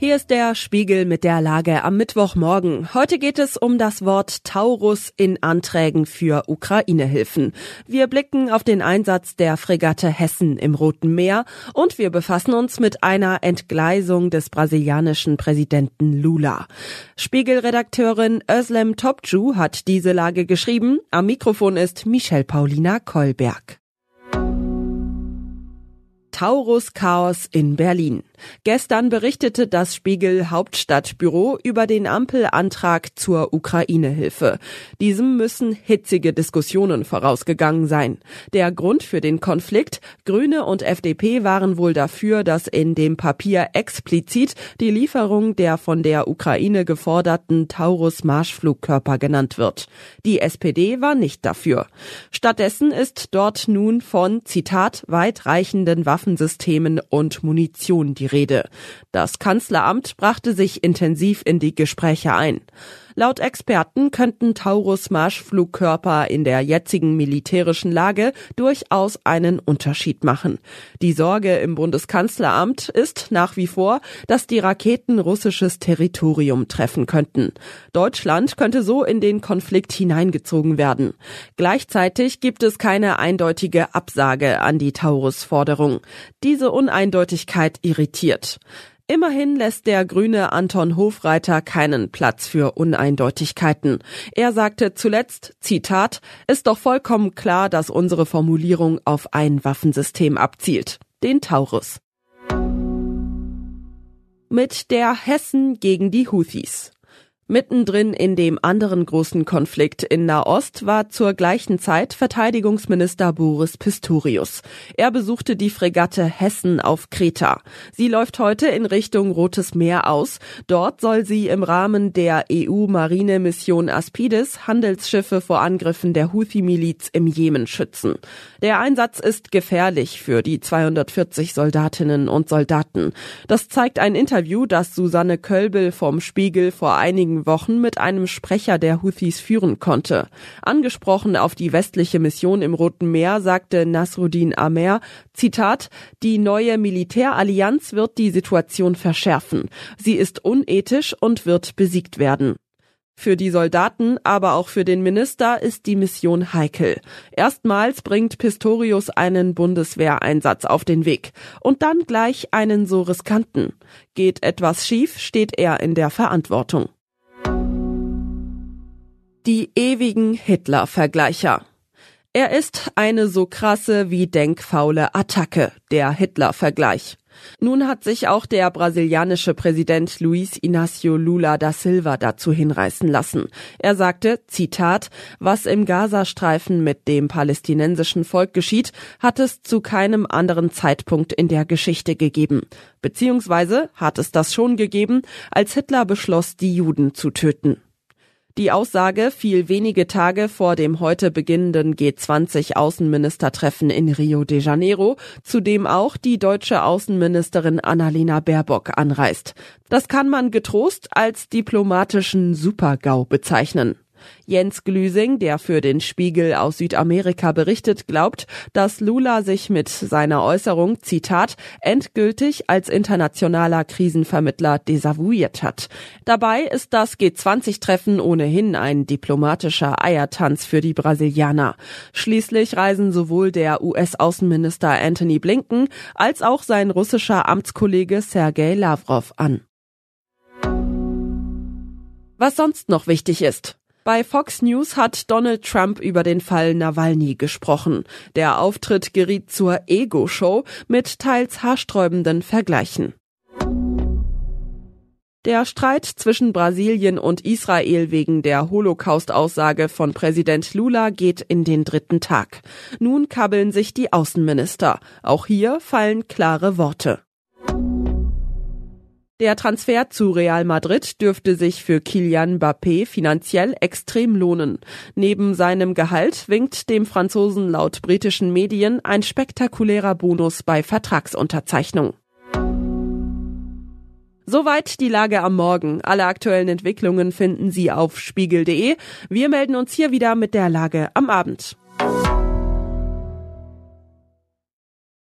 Hier ist der Spiegel mit der Lage am Mittwochmorgen. Heute geht es um das Wort Taurus in Anträgen für Ukraine-Hilfen. Wir blicken auf den Einsatz der Fregatte Hessen im Roten Meer und wir befassen uns mit einer Entgleisung des brasilianischen Präsidenten Lula. Spiegelredakteurin Özlem Topcu hat diese Lage geschrieben. Am Mikrofon ist Michelle Paulina Kolberg. Taurus Chaos in Berlin. Gestern berichtete das Spiegel Hauptstadtbüro über den Ampelantrag zur Ukraine-Hilfe. Diesem müssen hitzige Diskussionen vorausgegangen sein. Der Grund für den Konflikt? Grüne und FDP waren wohl dafür, dass in dem Papier explizit die Lieferung der von der Ukraine geforderten Taurus Marschflugkörper genannt wird. Die SPD war nicht dafür. Stattdessen ist dort nun von, Zitat, weitreichenden Waffen Waffensystemen und Munition die Rede. Das Kanzleramt brachte sich intensiv in die Gespräche ein. Laut Experten könnten Taurus Marschflugkörper in der jetzigen militärischen Lage durchaus einen Unterschied machen. Die Sorge im Bundeskanzleramt ist nach wie vor, dass die Raketen russisches Territorium treffen könnten. Deutschland könnte so in den Konflikt hineingezogen werden. Gleichzeitig gibt es keine eindeutige Absage an die Taurus-Forderung. Diese Uneindeutigkeit irritiert. Immerhin lässt der grüne Anton Hofreiter keinen Platz für Uneindeutigkeiten. Er sagte zuletzt, Zitat, ist doch vollkommen klar, dass unsere Formulierung auf ein Waffensystem abzielt, den Taurus. Mit der Hessen gegen die Houthis. Mittendrin in dem anderen großen Konflikt in Nahost war zur gleichen Zeit Verteidigungsminister Boris Pistorius. Er besuchte die Fregatte Hessen auf Kreta. Sie läuft heute in Richtung Rotes Meer aus. Dort soll sie im Rahmen der EU-Marine-Mission Aspides Handelsschiffe vor Angriffen der Houthi-Miliz im Jemen schützen. Der Einsatz ist gefährlich für die 240 Soldatinnen und Soldaten. Das zeigt ein Interview, das Susanne Kölbel vom Spiegel vor einigen wenigen Wochen mit einem Sprecher der Houthis führen konnte. Angesprochen auf die westliche Mission im Roten Meer sagte Nasruddin Amer, Zitat, die neue Militärallianz wird die Situation verschärfen. Sie ist unethisch und wird besiegt werden. Für die Soldaten, aber auch für den Minister ist die Mission heikel. Erstmals bringt Pistorius einen Bundeswehreinsatz auf den Weg und dann gleich einen so riskanten. Geht etwas schief, steht er in der Verantwortung. Die ewigen Hitler-Vergleicher. Er ist eine so krasse wie denkfaule Attacke, der Hitler-Vergleich. Nun hat sich auch der brasilianische Präsident Luiz Inácio Lula da Silva dazu hinreißen lassen. Er sagte, Zitat, was im Gazastreifen mit dem palästinensischen Volk geschieht, hat es zu keinem anderen Zeitpunkt in der Geschichte gegeben. Beziehungsweise hat es das schon gegeben, als Hitler beschloss, die Juden zu töten. Die Aussage fiel wenige Tage vor dem heute beginnenden G20-Außenministertreffen in Rio de Janeiro, zu dem auch die deutsche Außenministerin Annalena Baerbock anreist. Das kann man getrost als diplomatischen Supergau bezeichnen. Jens Glüsing, der für den Spiegel aus Südamerika berichtet, glaubt, dass Lula sich mit seiner Äußerung, Zitat, endgültig als internationaler Krisenvermittler desavouiert hat. Dabei ist das G20-Treffen ohnehin ein diplomatischer Eiertanz für die Brasilianer. Schließlich reisen sowohl der US-Außenminister Anthony Blinken als auch sein russischer Amtskollege Sergei Lavrov an. Was sonst noch wichtig ist. Bei Fox News hat Donald Trump über den Fall Nawalny gesprochen. Der Auftritt geriet zur Ego-Show mit teils haarsträubenden Vergleichen. Der Streit zwischen Brasilien und Israel wegen der Holocaust-Aussage von Präsident Lula geht in den dritten Tag. Nun kabbeln sich die Außenminister. Auch hier fallen klare Worte. Der Transfer zu Real Madrid dürfte sich für Kilian Mbappé finanziell extrem lohnen. Neben seinem Gehalt winkt dem Franzosen laut britischen Medien ein spektakulärer Bonus bei Vertragsunterzeichnung. Soweit die Lage am Morgen. Alle aktuellen Entwicklungen finden Sie auf spiegel.de. Wir melden uns hier wieder mit der Lage am Abend.